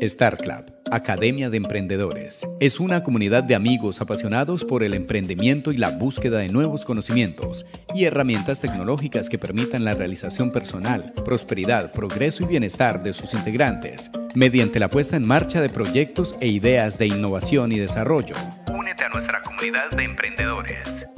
Star Club, Academia de Emprendedores, es una comunidad de amigos apasionados por el emprendimiento y la búsqueda de nuevos conocimientos y herramientas tecnológicas que permitan la realización personal, prosperidad, progreso y bienestar de sus integrantes, mediante la puesta en marcha de proyectos e ideas de innovación y desarrollo. Únete a nuestra comunidad de emprendedores.